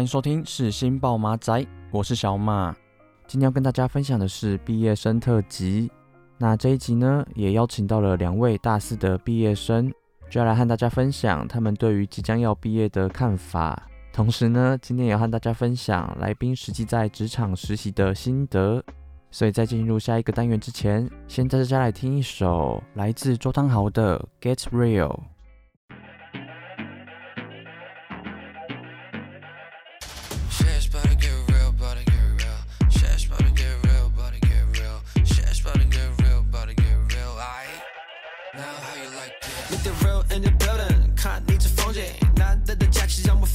欢迎收听是新报马仔，我是小马。今天要跟大家分享的是毕业生特辑。那这一集呢，也邀请到了两位大四的毕业生。就要来和大家分享他们对于即将要毕业的看法，同时呢，今天也要和大家分享来宾实际在职场实习的心得。所以在进入下一个单元之前，先带大家来听一首来自周汤豪的《Get Real》。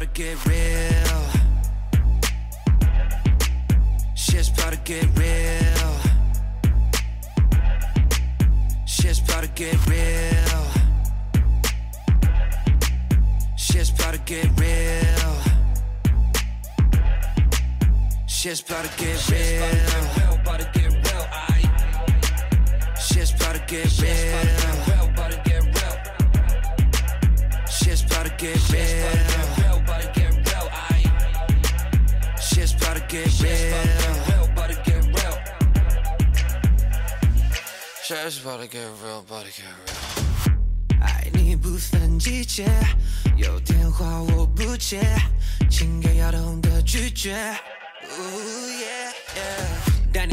about to get real. Shit's about to get real.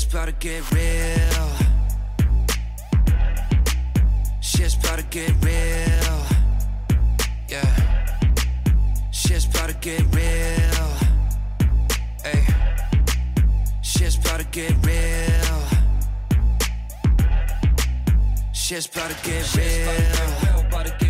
Shit's about to get real. Shit's about to get real. Yeah. Shit's about to get real. Hey. Shit's about to get real. Shit's about to get real.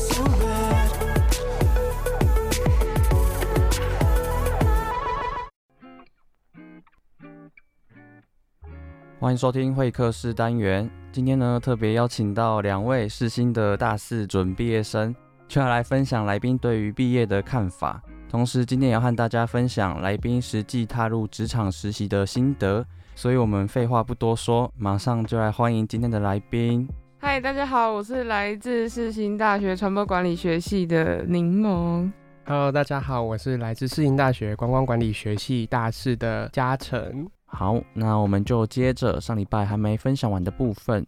欢迎收听会客室单元。今天呢，特别邀请到两位世新的大四准毕业生，就要来分享来宾对于毕业的看法。同时，今天也要和大家分享来宾实际踏入职场实习的心得。所以，我们废话不多说，马上就来欢迎今天的来宾。嗨，大家好，我是来自世新大学传播管理学系的柠檬。Hello，大家好，我是来自世新大学观光管理学系大四的嘉诚。好，那我们就接着上礼拜还没分享完的部分。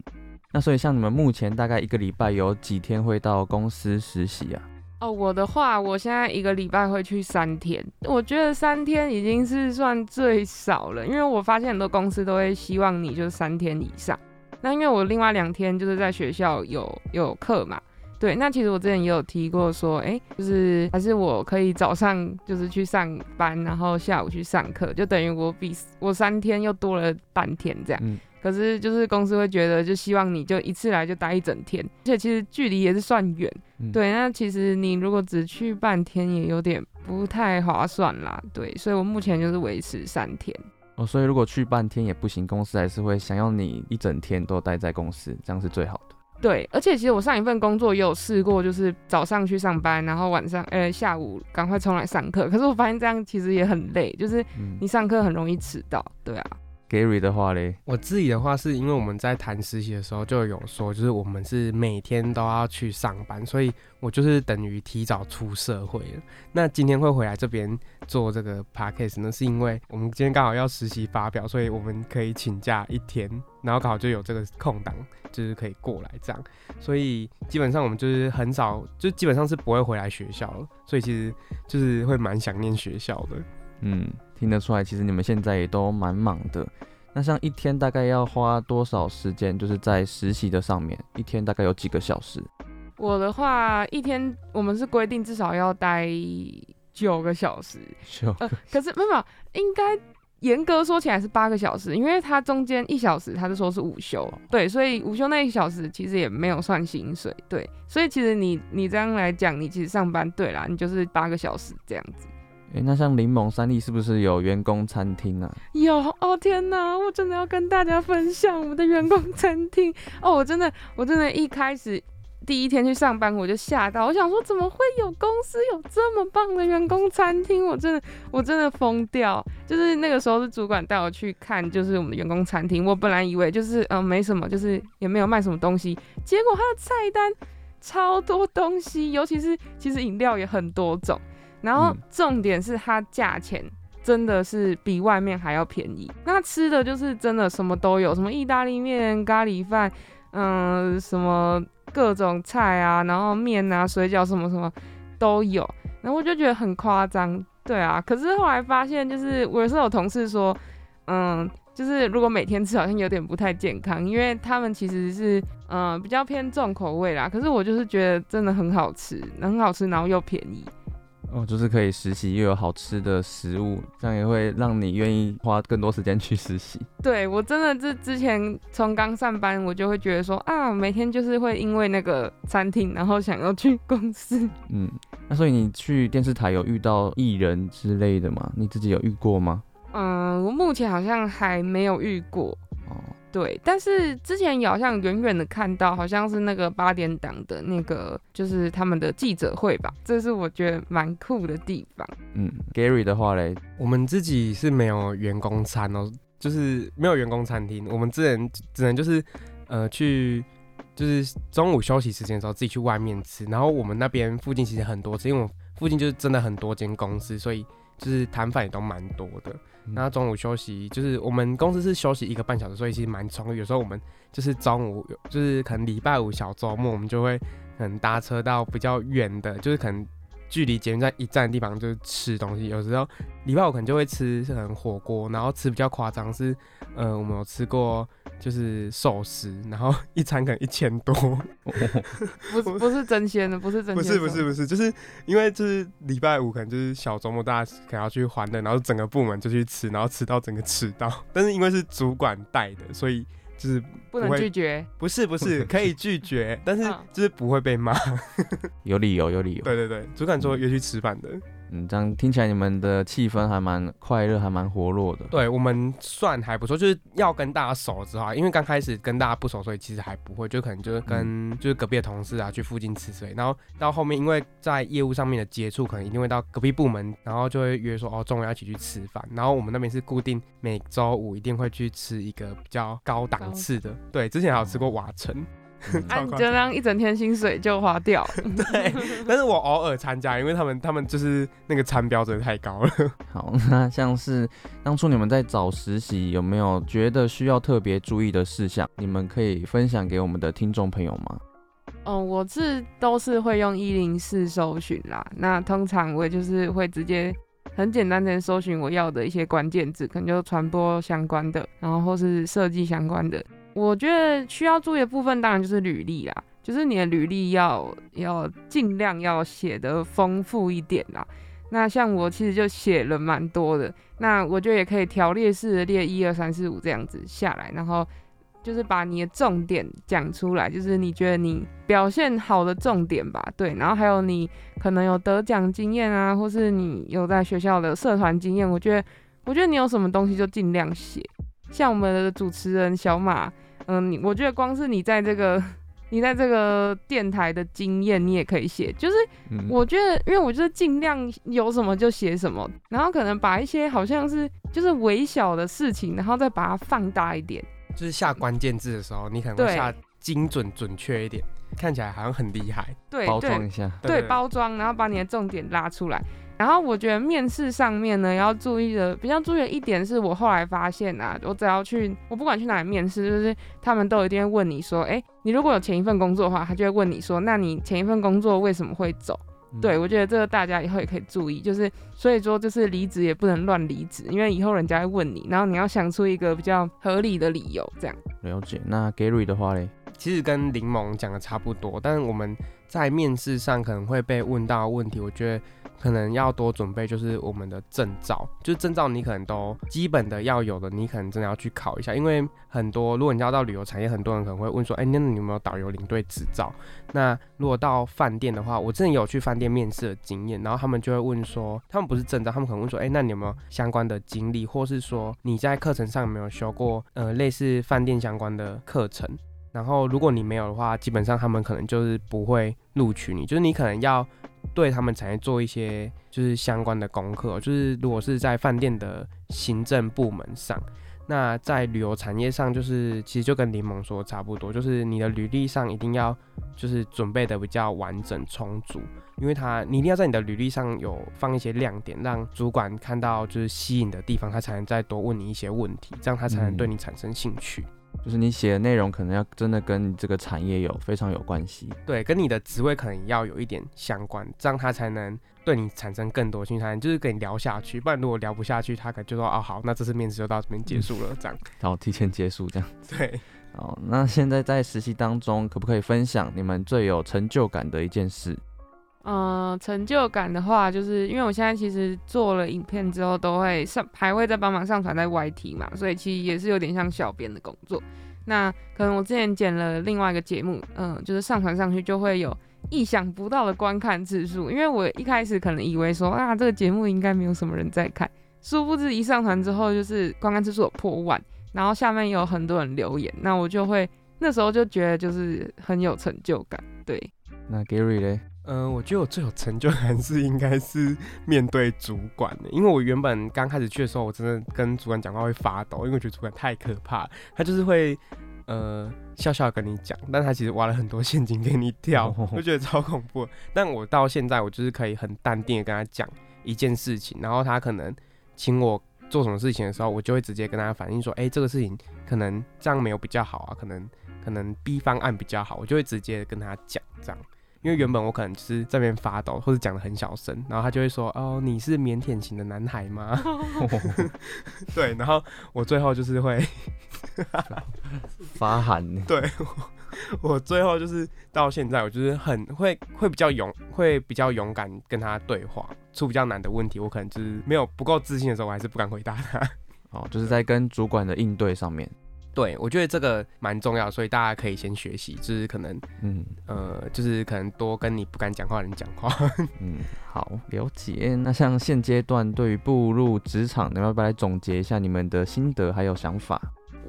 那所以，像你们目前大概一个礼拜有几天会到公司实习啊？哦，我的话，我现在一个礼拜会去三天，我觉得三天已经是算最少了，因为我发现很多公司都会希望你就是三天以上。那因为我另外两天就是在学校有有课嘛，对，那其实我之前也有提过说，哎、欸，就是还是我可以早上就是去上班，然后下午去上课，就等于我比我三天又多了半天这样。嗯可是就是公司会觉得，就希望你就一次来就待一整天，而且其实距离也是算远，嗯、对。那其实你如果只去半天，也有点不太划算啦，对。所以我目前就是维持三天。哦，所以如果去半天也不行，公司还是会想要你一整天都待在公司，这样是最好的。对，而且其实我上一份工作也有试过，就是早上去上班，然后晚上呃下午赶快冲来上课。可是我发现这样其实也很累，就是你上课很容易迟到，对啊。Gary 的话嘞，我自己的话是因为我们在谈实习的时候就有说，就是我们是每天都要去上班，所以我就是等于提早出社会了。那今天会回来这边做这个 podcast 呢，是因为我们今天刚好要实习发表，所以我们可以请假一天，然后刚好就有这个空档，就是可以过来这样。所以基本上我们就是很少，就基本上是不会回来学校了，所以其实就是会蛮想念学校的。嗯。听得出来，其实你们现在也都蛮忙的。那像一天大概要花多少时间，就是在实习的上面？一天大概有几个小时？我的话，一天我们是规定至少要待九个小时。九可是没有，应该严格说起来是八个小时，因为它中间一小时，他就说是午休。对，所以午休那一小时其实也没有算薪水。对，所以其实你你这样来讲，你其实上班对啦，你就是八个小时这样子。哎、欸，那像柠檬三立是不是有员工餐厅啊？有哦，天哪，我真的要跟大家分享我们的员工餐厅哦！我真的，我真的，一开始第一天去上班我就吓到，我想说怎么会有公司有这么棒的员工餐厅？我真的，我真的疯掉！就是那个时候是主管带我去看，就是我们的员工餐厅。我本来以为就是嗯没什么，就是也没有卖什么东西，结果它的菜单超多东西，尤其是其实饮料也很多种。然后重点是它价钱真的是比外面还要便宜。那吃的就是真的什么都有，什么意大利面、咖喱饭，嗯，什么各种菜啊，然后面啊、水饺什么什么都有。然后我就觉得很夸张，对啊。可是后来发现，就是我也是有同事说，嗯，就是如果每天吃好像有点不太健康，因为他们其实是嗯比较偏重口味啦。可是我就是觉得真的很好吃，很好吃，然后又便宜。哦，就是可以实习又有好吃的食物，这样也会让你愿意花更多时间去实习。对，我真的是之前从刚上班，我就会觉得说啊，每天就是会因为那个餐厅，然后想要去公司。嗯，那所以你去电视台有遇到艺人之类的吗？你自己有遇过吗？嗯，我目前好像还没有遇过。对，但是之前也好像远远的看到，好像是那个八点档的那个，就是他们的记者会吧，这是我觉得蛮酷的地方。嗯，Gary 的话嘞，我们自己是没有员工餐哦，就是没有员工餐厅，我们只能只能就是呃去，就是中午休息时间的时候自己去外面吃，然后我们那边附近其实很多吃，因为我们附近就是真的很多间公司，所以就是摊贩也都蛮多的。那中午休息，就是我们公司是休息一个半小时，所以其实蛮充裕。有时候我们就是中午，就是可能礼拜五小周末，我们就会可能搭车到比较远的，就是可能。距离捷运站一站的地方就是吃东西，有时候礼拜五可能就会吃可能火锅，然后吃比较夸张是，呃，我们有吃过就是寿司，然后一餐可能一千多，不是不是真鲜的，不是真鲜，不是不是不是，就是因为就是礼拜五可能就是小周末大家可能要去欢乐，然后整个部门就去吃，然后吃到整个吃到，但是因为是主管带的，所以。就是不，不能拒绝，不是不是可以拒绝，但是就是不会被骂，有理由有理由。对对对，主管说约去吃饭的。嗯，这样听起来你们的气氛还蛮快乐，还蛮活络的。对，我们算还不错，就是要跟大家熟之后，因为刚开始跟大家不熟，所以其实还不会，就可能就是跟、嗯、就是隔壁的同事啊去附近吃之类。然后到后面，因为在业务上面的接触，可能一定会到隔壁部门，然后就会约说哦，中午要一起去吃饭。然后我们那边是固定每周五一定会去吃一个比较高档次的。对，之前还有吃过瓦城。啊，你就这样一整天薪水就花掉。对，但是我偶尔参加，因为他们他们就是那个餐标准太高了。好，那像是当初你们在找实习，有没有觉得需要特别注意的事项？你们可以分享给我们的听众朋友吗？嗯，我是都是会用一零四搜寻啦。那通常我也就是会直接很简单的搜寻我要的一些关键字，可能就传播相关的，然后或是设计相关的。我觉得需要注意的部分，当然就是履历啦，就是你的履历要要尽量要写得丰富一点啦。那像我其实就写了蛮多的，那我觉得也可以条列式列一二三四五这样子下来，然后就是把你的重点讲出来，就是你觉得你表现好的重点吧，对。然后还有你可能有得奖经验啊，或是你有在学校的社团经验，我觉得我觉得你有什么东西就尽量写。像我们的主持人小马。嗯，你我觉得光是你在这个 你在这个电台的经验，你也可以写。就是我觉得，因为我就是尽量有什么就写什么，然后可能把一些好像是就是微小的事情，然后再把它放大一点。就是下关键字的时候，你可能会下精准准确一点，看起来好像很厉害。对，包装一下，对，对，对，包装，然后把你的重点拉出来。然后我觉得面试上面呢，要注意的比较注意的一点是，我后来发现啊，我只要去，我不管去哪里面试，就是他们都一定会问你说，哎，你如果有前一份工作的话，他就会问你说，那你前一份工作为什么会走？嗯、对，我觉得这个大家以后也可以注意，就是所以说就是离职也不能乱离职，因为以后人家会问你，然后你要想出一个比较合理的理由，这样。了解。那 Gary 的话嘞，其实跟柠檬讲的差不多，但是我们在面试上可能会被问到问题，我觉得。可能要多准备，就是我们的证照，就是证照你可能都基本的要有的，你可能真的要去考一下。因为很多，如果你要到旅游产业，很多人可能会问说，哎、那你有没有导游领队执照？那如果到饭店的话，我之前有去饭店面试的经验，然后他们就会问说，他们不是证照，他们可能问说，哎、那你有没有相关的经历，或是说你在课程上有没有修过呃类似饭店相关的课程？然后如果你没有的话，基本上他们可能就是不会录取你，就是你可能要。对他们产业做一些就是相关的功课，就是如果是在饭店的行政部门上，那在旅游产业上，就是其实就跟柠檬说差不多，就是你的履历上一定要就是准备的比较完整充足，因为他你一定要在你的履历上有放一些亮点，让主管看到就是吸引的地方，他才能再多问你一些问题，这样他才能对你产生兴趣。嗯就是你写的内容可能要真的跟你这个产业有非常有关系，对，跟你的职位可能要有一点相关，这样他才能对你产生更多兴趣，才能就是跟你聊下去。不然如果聊不下去，他可能就说哦好，那这次面试就到这边结束了，这样。好，提前结束这样。对，好，那现在在实习当中，可不可以分享你们最有成就感的一件事？嗯、成就感的话，就是因为我现在其实做了影片之后，都会上，还会再帮忙上传在 YT 嘛，所以其实也是有点像小编的工作。那可能我之前剪了另外一个节目，嗯、就是上传上去就会有意想不到的观看次数，因为我一开始可能以为说啊，这个节目应该没有什么人在看，殊不知一上传之后，就是观看次数有破万，然后下面有很多人留言，那我就会那时候就觉得就是很有成就感，对。那 Gary 嘞？嗯、呃，我觉得我最有成就感是应该是面对主管的，因为我原本刚开始去的时候，我真的跟主管讲话会发抖，因为我觉得主管太可怕，他就是会呃笑笑跟你讲，但他其实挖了很多陷阱给你跳，我觉得超恐怖。但我到现在，我就是可以很淡定的跟他讲一件事情，然后他可能请我做什么事情的时候，我就会直接跟他反映说，哎、欸，这个事情可能这样没有比较好啊，可能可能 B 方案比较好，我就会直接跟他讲这样。因为原本我可能就是这边发抖或者讲的很小声，然后他就会说：“哦，你是腼腆型的男孩吗？” 对，然后我最后就是会发寒。对，我最后就是到现在，我就是很会会比较勇，会比较勇敢跟他对话，出比较难的问题，我可能就是没有不够自信的时候，我还是不敢回答他。哦，就是在跟主管的应对上面。对，我觉得这个蛮重要，所以大家可以先学习，就是可能，嗯，呃，就是可能多跟你不敢讲话的人讲话。嗯，好，了解。那像现阶段对于步入职场，你们要不要来总结一下你们的心得还有想法？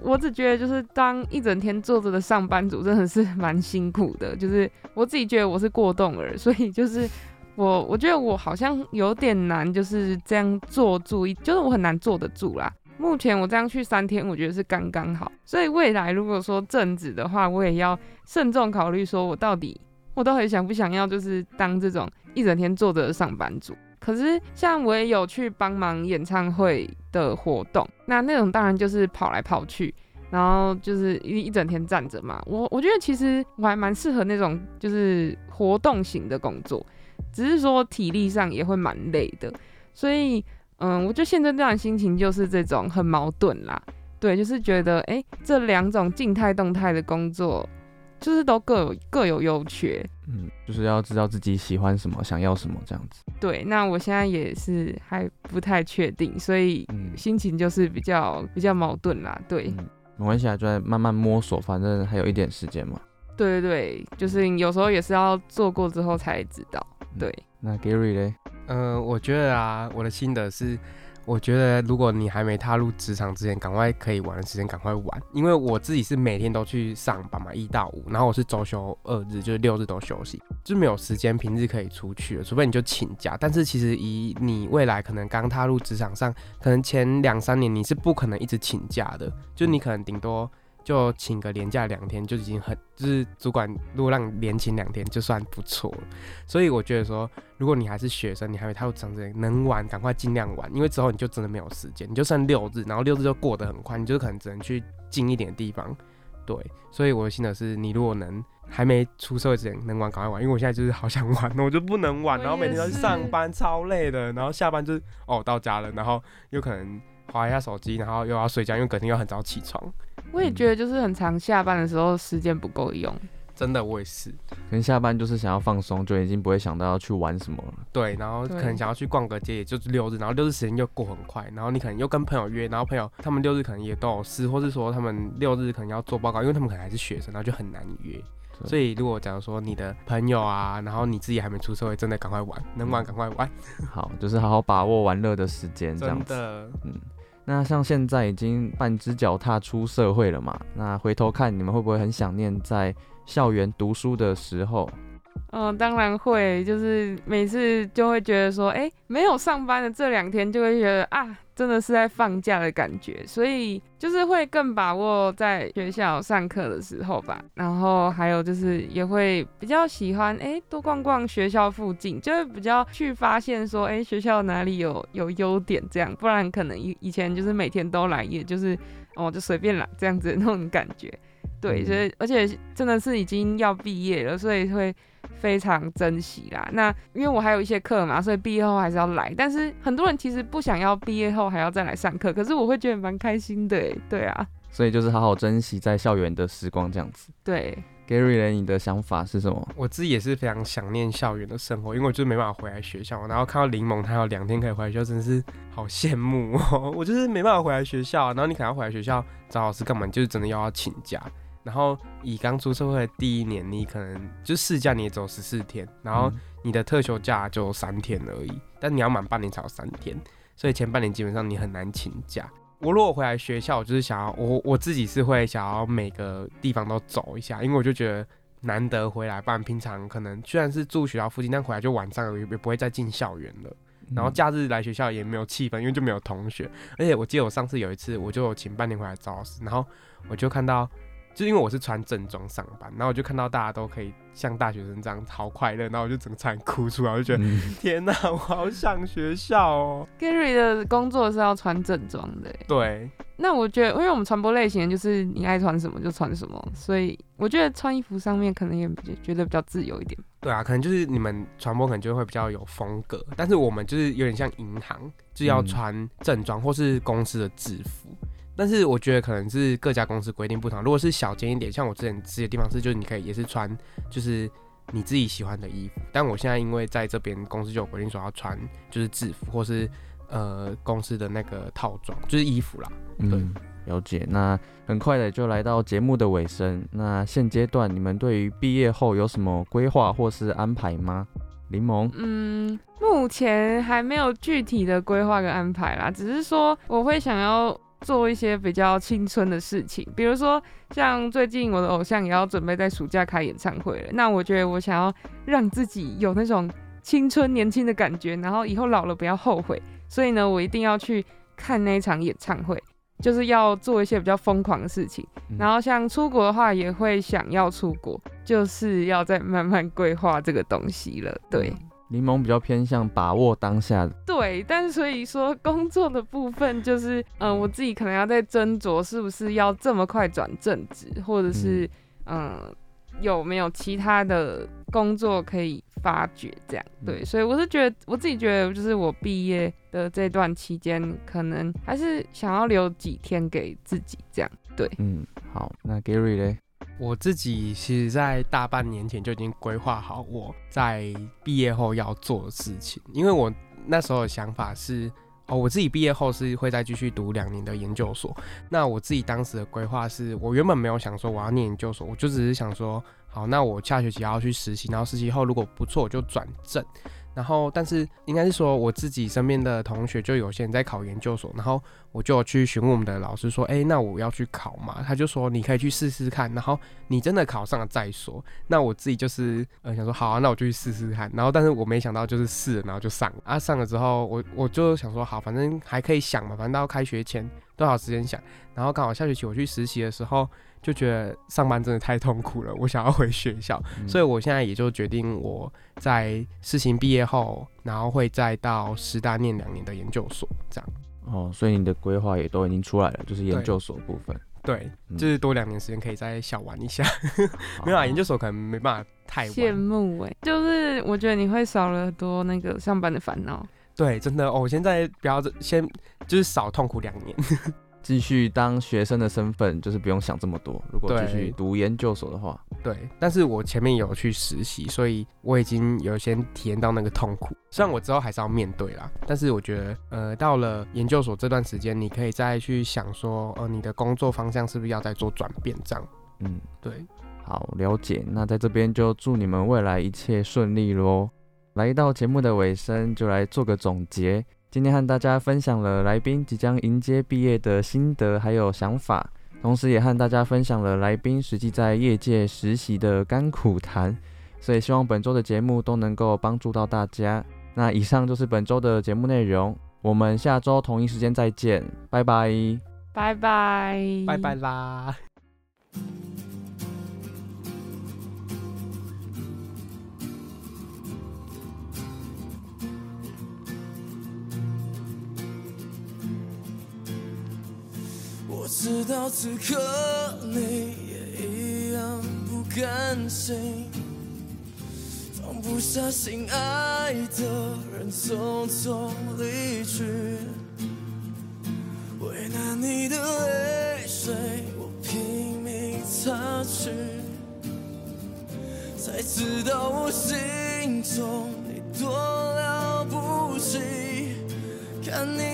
我只觉得就是当一整天坐着的上班族真的是 蛮辛苦的，就是我自己觉得我是过动儿，所以就是我我觉得我好像有点难，就是这样坐住，就是我很难坐得住啦。目前我这样去三天，我觉得是刚刚好。所以未来如果说正职的话，我也要慎重考虑，说我到底我到底想不想要，就是当这种一整天坐着的上班族。可是像我也有去帮忙演唱会的活动，那那种当然就是跑来跑去，然后就是一一整天站着嘛。我我觉得其实我还蛮适合那种就是活动型的工作，只是说体力上也会蛮累的，所以。嗯，我觉得现在这样心情就是这种很矛盾啦，对，就是觉得哎、欸，这两种静态动态的工作，就是都各有各有优缺，嗯，就是要知道自己喜欢什么，想要什么这样子。对，那我现在也是还不太确定，所以心情就是比较比较矛盾啦，对，嗯、没关系啊，就在慢慢摸索，反正还有一点时间嘛。对对对，就是有时候也是要做过之后才知道，对。嗯、那 Gary 嘞？嗯、呃，我觉得啊，我的心得是，我觉得如果你还没踏入职场之前，赶快可以玩的时间赶快玩，因为我自己是每天都去上班嘛，一到五，然后我是周休二日，就是六日都休息，就没有时间平日可以出去了，除非你就请假。但是其实以你未来可能刚踏入职场上，可能前两三年你是不可能一直请假的，就你可能顶多。就请个年假两天就已经很，就是主管如果让你连请两天就算不错了。所以我觉得说，如果你还是学生，你还没踏入职场，能玩赶快尽量玩，因为之后你就真的没有时间，你就剩六日，然后六日就过得很快，你就可能只能去近一点的地方。对，所以我的心得是，你如果能还没出社会之前能玩赶快玩，因为我现在就是好想玩，我就不能玩，然后每天都去上班超累的，然后下班就是哦到家了，然后又可能划一下手机，然后又要睡觉，因为隔天又很早起床。我也觉得就是很长下班的时候时间不够用，真的我也是。可能下班就是想要放松，就已经不会想到要去玩什么了。对，然后可能想要去逛个街，也就是六日，然后六日时间又过很快，然后你可能又跟朋友约，然后朋友他们六日可能也都有事，或是说他们六日可能要做报告，因为他们可能还是学生，然后就很难约。所以如果假如说你的朋友啊，然后你自己还没出社会，真的赶快玩，能玩赶快玩。好，就是好好把握玩乐的时间，这样子。真的，嗯。那像现在已经半只脚踏出社会了嘛？那回头看你们会不会很想念在校园读书的时候？嗯、呃，当然会，就是每次就会觉得说，哎、欸，没有上班的这两天，就会觉得啊。真的是在放假的感觉，所以就是会更把握在学校上课的时候吧。然后还有就是也会比较喜欢哎，多逛逛学校附近，就会比较去发现说哎，学校哪里有有优点这样。不然可能以以前就是每天都来，也就是哦就随便来这样子的那种感觉。对，所以而且真的是已经要毕业了，所以会。非常珍惜啦，那因为我还有一些课嘛，所以毕业后还是要来。但是很多人其实不想要毕业后还要再来上课，可是我会觉得蛮开心的，对啊。所以就是好好珍惜在校园的时光这样子。对，Gary 你的想法是什么？我自己也是非常想念校园的生活，因为我就是没办法回来学校，然后看到柠檬他有两天可以回来学校，真的是好羡慕哦。我就是没办法回来学校，然后你可能要回来学校找老师干嘛，就是真的又要请假。然后以刚出社会的第一年，你可能就事假你也只有十四天，然后你的特休假就三天而已。但你要满半年才有三天，所以前半年基本上你很难请假。我如果回来学校，我就是想要我我自己是会想要每个地方都走一下，因为我就觉得难得回来，不然平常可能虽然是住学校附近，但回来就晚上也不会再进校园了。然后假日来学校也没有气氛，因为就没有同学。而且我记得我上次有一次，我就请半年回来找老师，然后我就看到。就因为我是穿正装上班，然后我就看到大家都可以像大学生这样好快乐，然后我就整个差点哭出来，我就觉得、嗯、天哪，我好想学校哦。Gary 的工作是要穿正装的，对。那我觉得，因为我们传播类型就是你爱穿什么就穿什么，所以我觉得穿衣服上面可能也觉得比较自由一点。对啊，可能就是你们传播可能就会比较有风格，但是我们就是有点像银行，就要穿正装或是公司的制服。嗯但是我觉得可能是各家公司规定不同。如果是小间一点，像我之前自己的地方是，就是你可以也是穿，就是你自己喜欢的衣服。但我现在因为在这边公司就有规定说要穿，就是制服或是呃公司的那个套装，就是衣服啦。对，嗯，了解。那很快的就来到节目的尾声。那现阶段你们对于毕业后有什么规划或是安排吗？柠檬？嗯，目前还没有具体的规划跟安排啦，只是说我会想要。做一些比较青春的事情，比如说像最近我的偶像也要准备在暑假开演唱会了，那我觉得我想要让自己有那种青春年轻的感觉，然后以后老了不要后悔，所以呢，我一定要去看那一场演唱会，就是要做一些比较疯狂的事情。然后像出国的话，也会想要出国，就是要再慢慢规划这个东西了，对。柠檬比较偏向把握当下。的，对，但是所以说工作的部分就是，嗯、呃，我自己可能要在斟酌是不是要这么快转正职，或者是，嗯、呃，有没有其他的工作可以发掘，这样，对，所以我是觉得我自己觉得，就是我毕业的这段期间，可能还是想要留几天给自己，这样，对，嗯，好，那 Gary 嘞？我自己其实，在大半年前就已经规划好我在毕业后要做的事情，因为我那时候的想法是，哦，我自己毕业后是会再继续读两年的研究所。那我自己当时的规划是，我原本没有想说我要念研究所，我就只是想说，好，那我下学期要去实习，然后实习后如果不错，我就转正。然后，但是应该是说我自己身边的同学就有些人在考研究所，然后我就去询问我们的老师说，哎，那我要去考嘛？他就说你可以去试试看，然后你真的考上了再说。那我自己就是呃想说好啊，那我就去试试看。然后，但是我没想到就是试，然后就上了啊。上了之后，我我就想说好，反正还可以想嘛，反正到开学前多少时间想。然后刚好下学期我去实习的时候。就觉得上班真的太痛苦了，我想要回学校，嗯、所以我现在也就决定我在事情毕业后，然后会再到师大念两年的研究所，这样。哦，所以你的规划也都已经出来了，就是研究所部分。对，嗯、就是多两年时间可以再小玩一下。没有啊，研究所可能没办法太玩。羡慕哎，就是我觉得你会少了很多那个上班的烦恼。对，真的哦，我现在不要先就是少痛苦两年。继续当学生的身份，就是不用想这么多。如果继续读研究所的话，对，但是我前面有去实习，所以我已经有先体验到那个痛苦。虽然我之后还是要面对啦，但是我觉得，呃，到了研究所这段时间，你可以再去想说，呃，你的工作方向是不是要再做转变？这样，嗯，对，好，了解。那在这边就祝你们未来一切顺利喽。来到节目的尾声，就来做个总结。今天和大家分享了来宾即将迎接毕业的心得还有想法，同时也和大家分享了来宾实际在业界实习的甘苦谈，所以希望本周的节目都能够帮助到大家。那以上就是本周的节目内容，我们下周同一时间再见，拜拜，拜拜，拜拜啦。我知道此刻你也一样不甘心，放不下心爱的人匆匆离去，为难你的泪水我拼命擦去，才知道我心中你多了不起，看你